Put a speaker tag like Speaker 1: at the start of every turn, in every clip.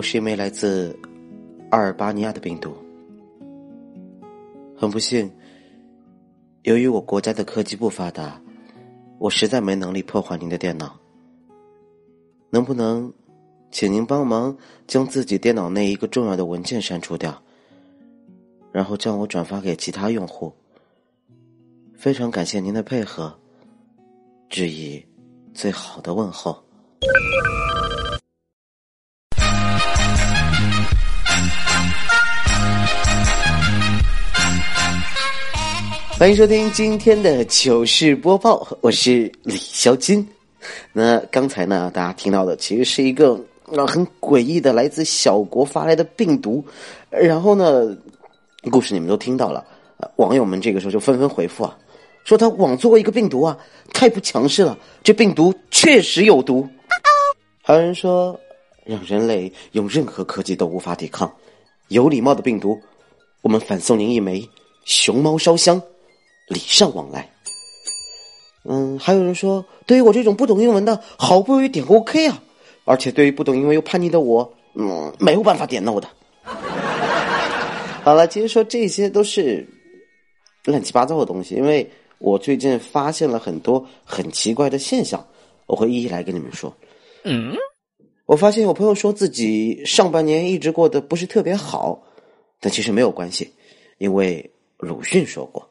Speaker 1: 我是一枚来自阿尔巴尼亚的病毒。很不幸，由于我国家的科技不发达，我实在没能力破坏您的电脑。能不能，请您帮忙将自己电脑内一个重要的文件删除掉，然后将我转发给其他用户？非常感谢您的配合，致以最好的问候。欢迎收听今天的糗事播报，我是李小金。那刚才呢，大家听到的其实是一个很诡异的来自小国发来的病毒。然后呢，故事你们都听到了，网友们这个时候就纷纷回复啊，说他枉做一个病毒啊，太不强势了，这病毒确实有毒。还有人说，让人类用任何科技都无法抵抗，有礼貌的病毒，我们反送您一枚熊猫烧香。礼尚往来。嗯，还有人说，对于我这种不懂英文的，好不容易点 OK 啊，而且对于不懂英文又叛逆的我，嗯，没有办法点 No 的。好了，其实说这些都是乱七八糟的东西，因为我最近发现了很多很奇怪的现象，我会一一来跟你们说。嗯，我发现有朋友说自己上半年一直过得不是特别好，但其实没有关系，因为鲁迅说过。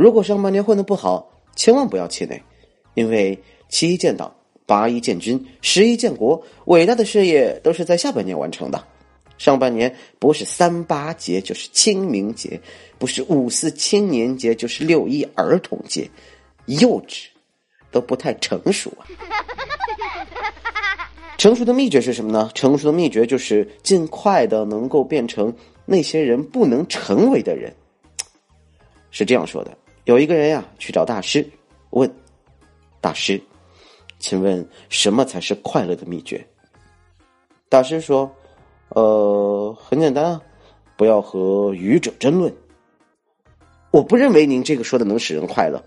Speaker 1: 如果上半年混得不好，千万不要气馁，因为七一建党、八一建军、十一建国，伟大的事业都是在下半年完成的。上半年不是三八节就是清明节，不是五四青年节就是六一儿童节，幼稚，都不太成熟啊。成熟的秘诀是什么呢？成熟的秘诀就是尽快的能够变成那些人不能成为的人，是这样说的。有一个人呀，去找大师，问大师：“请问什么才是快乐的秘诀？”大师说：“呃，很简单啊，不要和愚者争论。”我不认为您这个说的能使人快乐。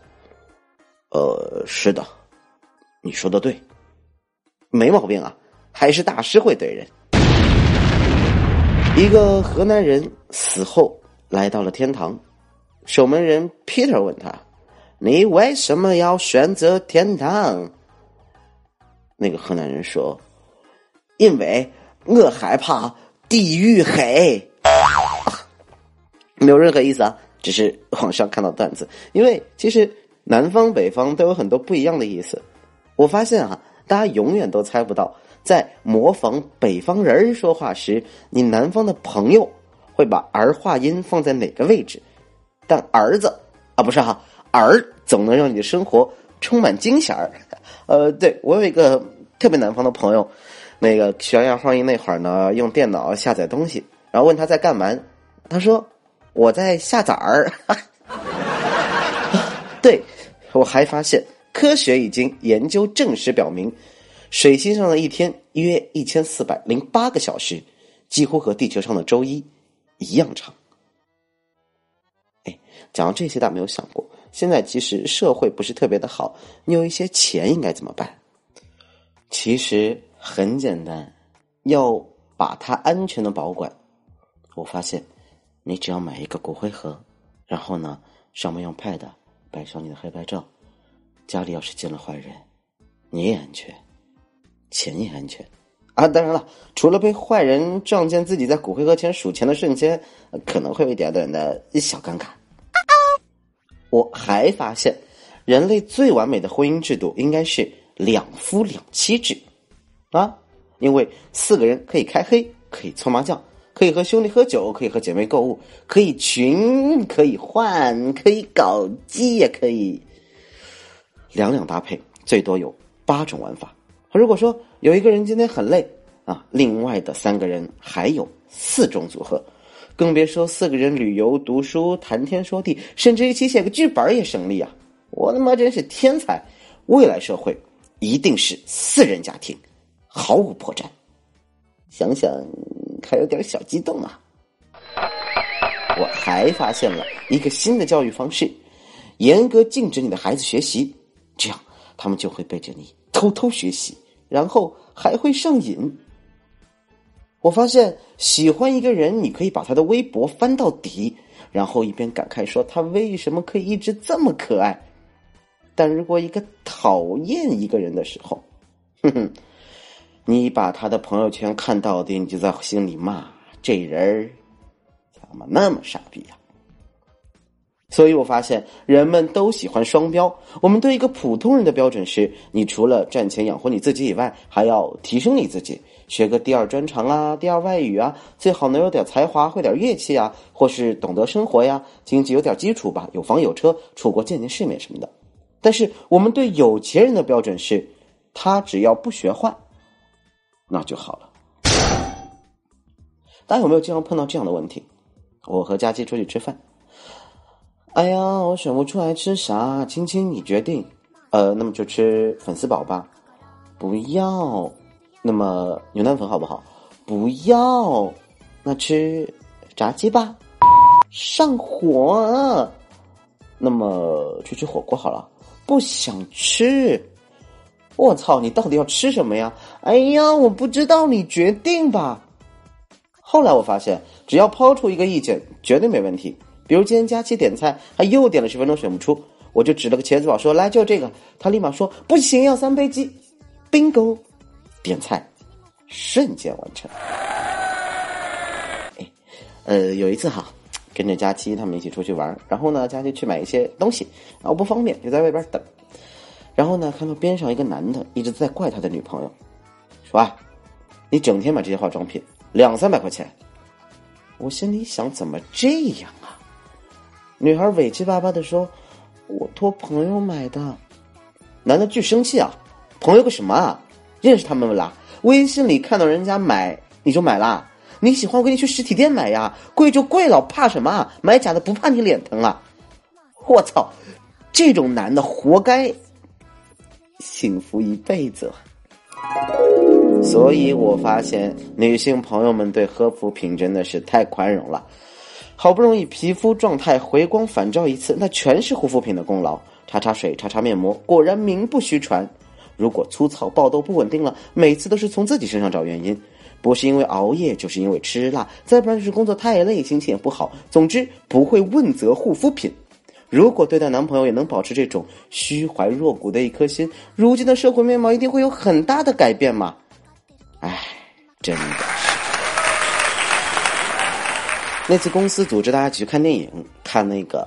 Speaker 1: 呃，是的，你说的对，没毛病啊，还是大师会怼人。一个河南人死后来到了天堂。守门人 Peter 问他：“你为什么要选择天堂？”那个河南人说：“因为我害怕地狱黑。”没有任何意思啊，只是网上看到段子。因为其实南方北方都有很多不一样的意思。我发现啊，大家永远都猜不到，在模仿北方人说话时，你南方的朋友会把儿化音放在哪个位置。但儿子啊，不是哈，儿总能让你的生活充满惊喜儿。呃，对我有一个特别南方的朋友，那个学儿化音那会儿呢，用电脑下载东西，然后问他在干嘛，他说我在下崽儿。对，我还发现科学已经研究证实表明，水星上的一天约一千四百零八个小时，几乎和地球上的周一一样长。讲到这些，大家没有想过，现在其实社会不是特别的好，你有一些钱应该怎么办？其实很简单，要把它安全的保管。我发现，你只要买一个骨灰盒，然后呢，上面用 pad 摆上你的黑白照，家里要是进了坏人，你也安全，钱也安全啊！当然了，除了被坏人撞见自己在骨灰盒前数钱的瞬间，可能会有一点点的小尴尬。我还发现，人类最完美的婚姻制度应该是两夫两妻制，啊，因为四个人可以开黑，可以搓麻将，可以和兄弟喝酒，可以和姐妹购物，可以群，可以换，可以搞基，也可以两两搭配，最多有八种玩法。如果说有一个人今天很累，啊，另外的三个人还有四种组合，更别说四个人旅游、读书、谈天说地，甚至一起写个剧本也省力啊！我他妈真是天才！未来社会一定是四人家庭，毫无破绽。想想还有点小激动啊！我还发现了一个新的教育方式：严格禁止你的孩子学习，这样他们就会背着你偷偷学习，然后还会上瘾。我发现，喜欢一个人，你可以把他的微博翻到底，然后一边感慨说他为什么可以一直这么可爱。但如果一个讨厌一个人的时候，哼哼，你把他的朋友圈看到底，你就在心里骂这人怎么那么傻逼呀？所以我发现，人们都喜欢双标。我们对一个普通人的标准是：你除了赚钱养活你自己以外，还要提升你自己。学个第二专长啊，第二外语啊，最好能有点才华，会点乐器啊，或是懂得生活呀，经济有点基础吧，有房有车，出国见见世面什么的。但是我们对有钱人的标准是，他只要不学坏，那就好了。大家有没有经常碰到这样的问题？我和佳琪出去吃饭，哎呀，我选不出来吃啥，青青你决定。呃，那么就吃粉丝煲吧，不要。那么牛腩粉好不好？不要，那吃炸鸡吧，上火。那么去吃火锅好了，不想吃。我操，你到底要吃什么呀？哎呀，我不知道，你决定吧。后来我发现，只要抛出一个意见，绝对没问题。比如今天佳琪点菜，他又点了十分钟选不出，我就指了个茄子宝说：“来，就这个。”他立马说：“不行，要三杯鸡。”bingo。点菜，瞬间完成。哎，呃，有一次哈，跟着佳期他们一起出去玩，然后呢，佳期去买一些东西，然后不方便，就在外边等。然后呢，看到边上一个男的一直在怪他的女朋友，说：“啊，你整天买这些化妆品，两三百块钱。”我心里想，怎么这样啊？女孩委屈巴巴的说：“我托朋友买的。”男的巨生气啊！朋友个什么啊？认识他们啦？微信里看到人家买你就买啦？你喜欢我给你去实体店买呀？贵就贵了，怕什么？买假的不怕你脸疼啊？我操，这种男的活该幸福一辈子。所以我发现女性朋友们对护肤品真的是太宽容了。好不容易皮肤状态回光返照一次，那全是护肤品的功劳。擦擦水，擦擦面膜，果然名不虚传。如果粗糙、爆痘、不稳定了，每次都是从自己身上找原因，不是因为熬夜，就是因为吃辣，再不然就是工作太累，心情也不好。总之不会问责护肤品。如果对待男朋友也能保持这种虚怀若谷的一颗心，如今的社会面貌一定会有很大的改变嘛？唉，真的是。那次公司组织大家去看电影，看那个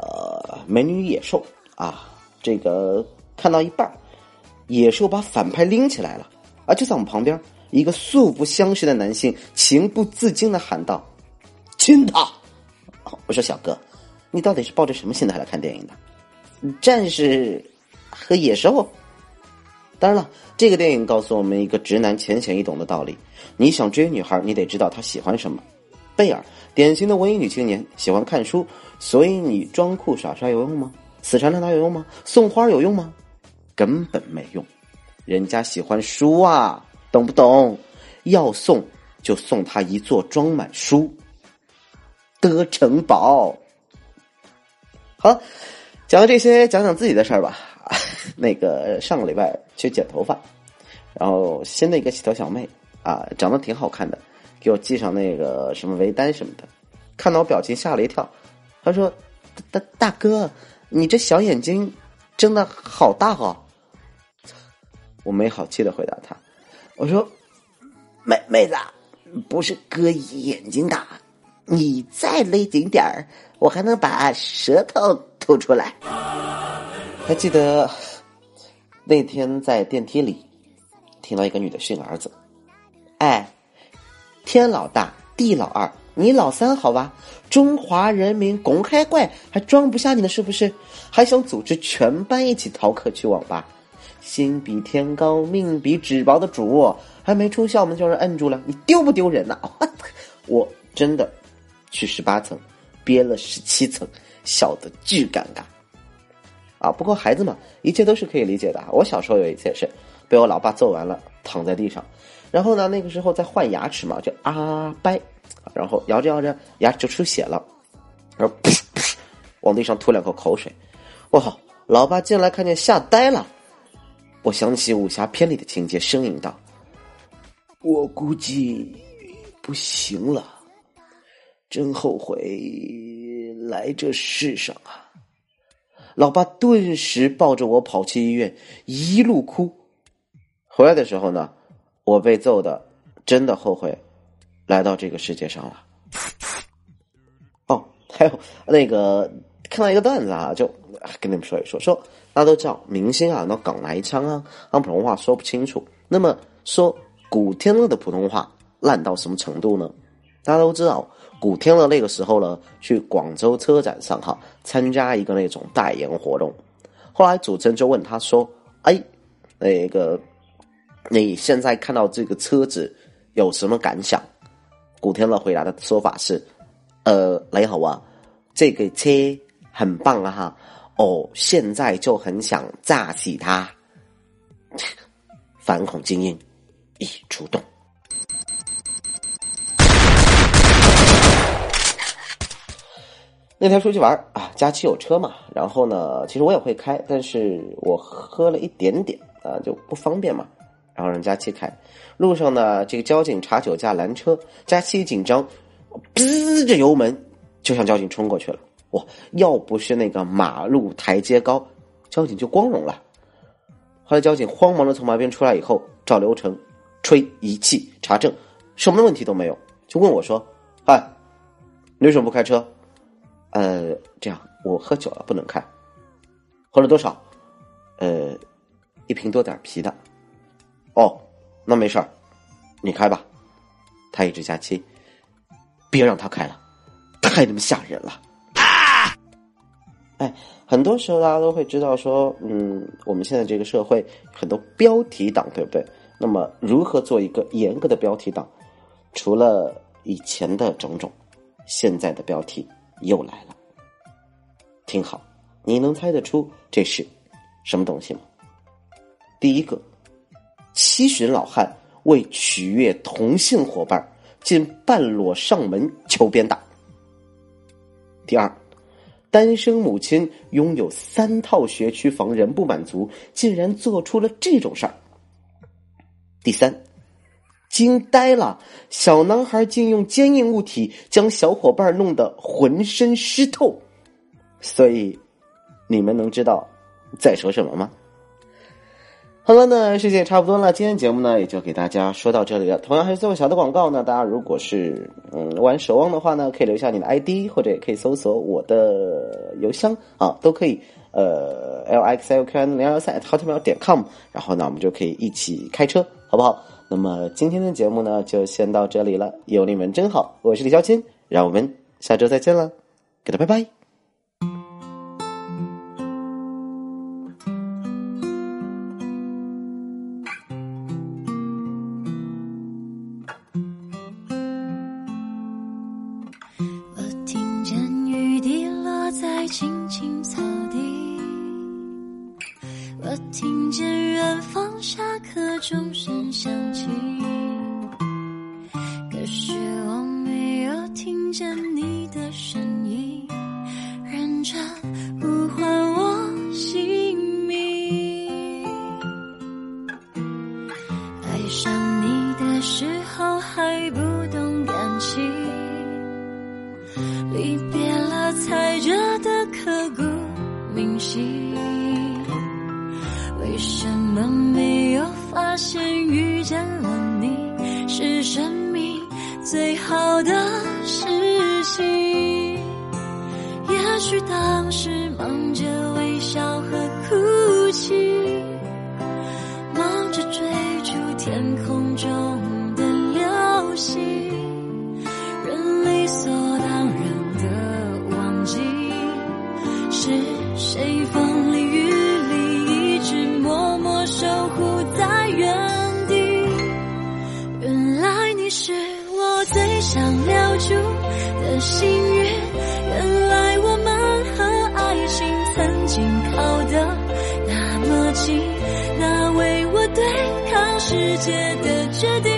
Speaker 1: 《美女与野兽》啊，这个看到一半。野兽把反派拎起来了，啊！就在我们旁边，一个素不相识的男性情不自禁的喊道：“亲他！”我说：“小哥，你到底是抱着什么心态来看电影的？战士和野兽？当然了，这个电影告诉我们一个直男浅显易懂的道理：你想追女孩，你得知道她喜欢什么。贝尔，典型的文艺女青年，喜欢看书，所以你装酷耍帅有用吗？死缠烂打有用吗？送花有用吗？”根本没用，人家喜欢书啊，懂不懂？要送就送他一座装满书的城堡。好，讲了这些，讲讲自己的事儿吧。那个上个礼拜去剪头发，然后新的一个洗头小妹啊，长得挺好看的，给我系上那个什么围单什么的，看到我表情吓了一跳。他说：“大大哥，你这小眼睛睁的好大哦。”我没好气的回答他：“我说，妹妹子，不是哥眼睛大，你再勒紧点儿，我还能把舌头吐出来。”还记得那天在电梯里听到一个女的训儿子：“哎，天老大，地老二，你老三好吧？中华人民公开怪还装不下你了是不是？还想组织全班一起逃课去网吧？”心比天高，命比纸薄的主，还没出校门就让人摁住了，你丢不丢人呐？我真的去十八层，憋了十七层，笑得巨尴尬。啊，不过孩子嘛，一切都是可以理解的。我小时候有一次也是，被我老爸揍完了，躺在地上，然后呢，那个时候在换牙齿嘛，就啊掰，然后摇着摇着，牙齿就出血了，然后噗噗往地上吐两口口水，我靠！老爸进来看见吓呆了。我想起武侠片里的情节，声音道：“我估计不行了，真后悔来这世上啊！”老爸顿时抱着我跑去医院，一路哭。回来的时候呢，我被揍的真的后悔来到这个世界上了。哦，还有那个看到一个段子啊，就跟你们说一说。说大家都知道，明星啊，那港台腔啊，按普通话说不清楚。那么说古天乐的普通话烂到什么程度呢？大家都知道。古天乐那个时候呢，去广州车展上哈参加一个那种代言活动，后来主持人就问他说：“哎，那个你现在看到这个车子有什么感想？”古天乐回答的说法是：“呃，你好啊，这个车很棒啊哈，哦，现在就很想炸死他。”反恐精英已出动。那天出去玩啊，佳琪有车嘛，然后呢，其实我也会开，但是我喝了一点点啊，就不方便嘛，然后让佳琪开。路上呢，这个交警查酒驾拦车，佳琪一紧张，滋着油门就向交警冲过去了。哇，要不是那个马路台阶高，交警就光荣了。后来交警慌忙的从旁边出来以后，照流程吹仪器查证，什么问题都没有，就问我说：“嗨，你为什么不开车？”呃，这样我喝酒了不能开，喝了多少？呃，一瓶多点啤的。哦，那没事儿，你开吧。他一直加期，别让他开了，太他妈吓人了。哎，很多时候大家都会知道说，嗯，我们现在这个社会很多标题党，对不对？那么如何做一个严格的标题党？除了以前的种种，现在的标题。又来了，听好，你能猜得出这是什么东西吗？第一个，七旬老汉为取悦同性伙伴，竟半裸上门求鞭打。第二，单身母亲拥有三套学区房仍不满足，竟然做出了这种事儿。第三。惊呆了！小男孩竟用坚硬物体将小伙伴弄得浑身湿透，所以你们能知道在说什么吗？好了，那时间也差不多了，今天节目呢也就给大家说到这里了。同样还是最后小的广告呢，大家如果是嗯玩守望的话呢，可以留下你的 ID，或者也可以搜索我的邮箱啊，都可以。呃，l x l q n 零幺三 hotmail 点 com，然后呢，我们就可以一起开车，好不好？那么今天的节目呢，就先到这里了。有你们真好，我是李小青，让我们下周再见了，给他拜拜。
Speaker 2: 的身世界的决定，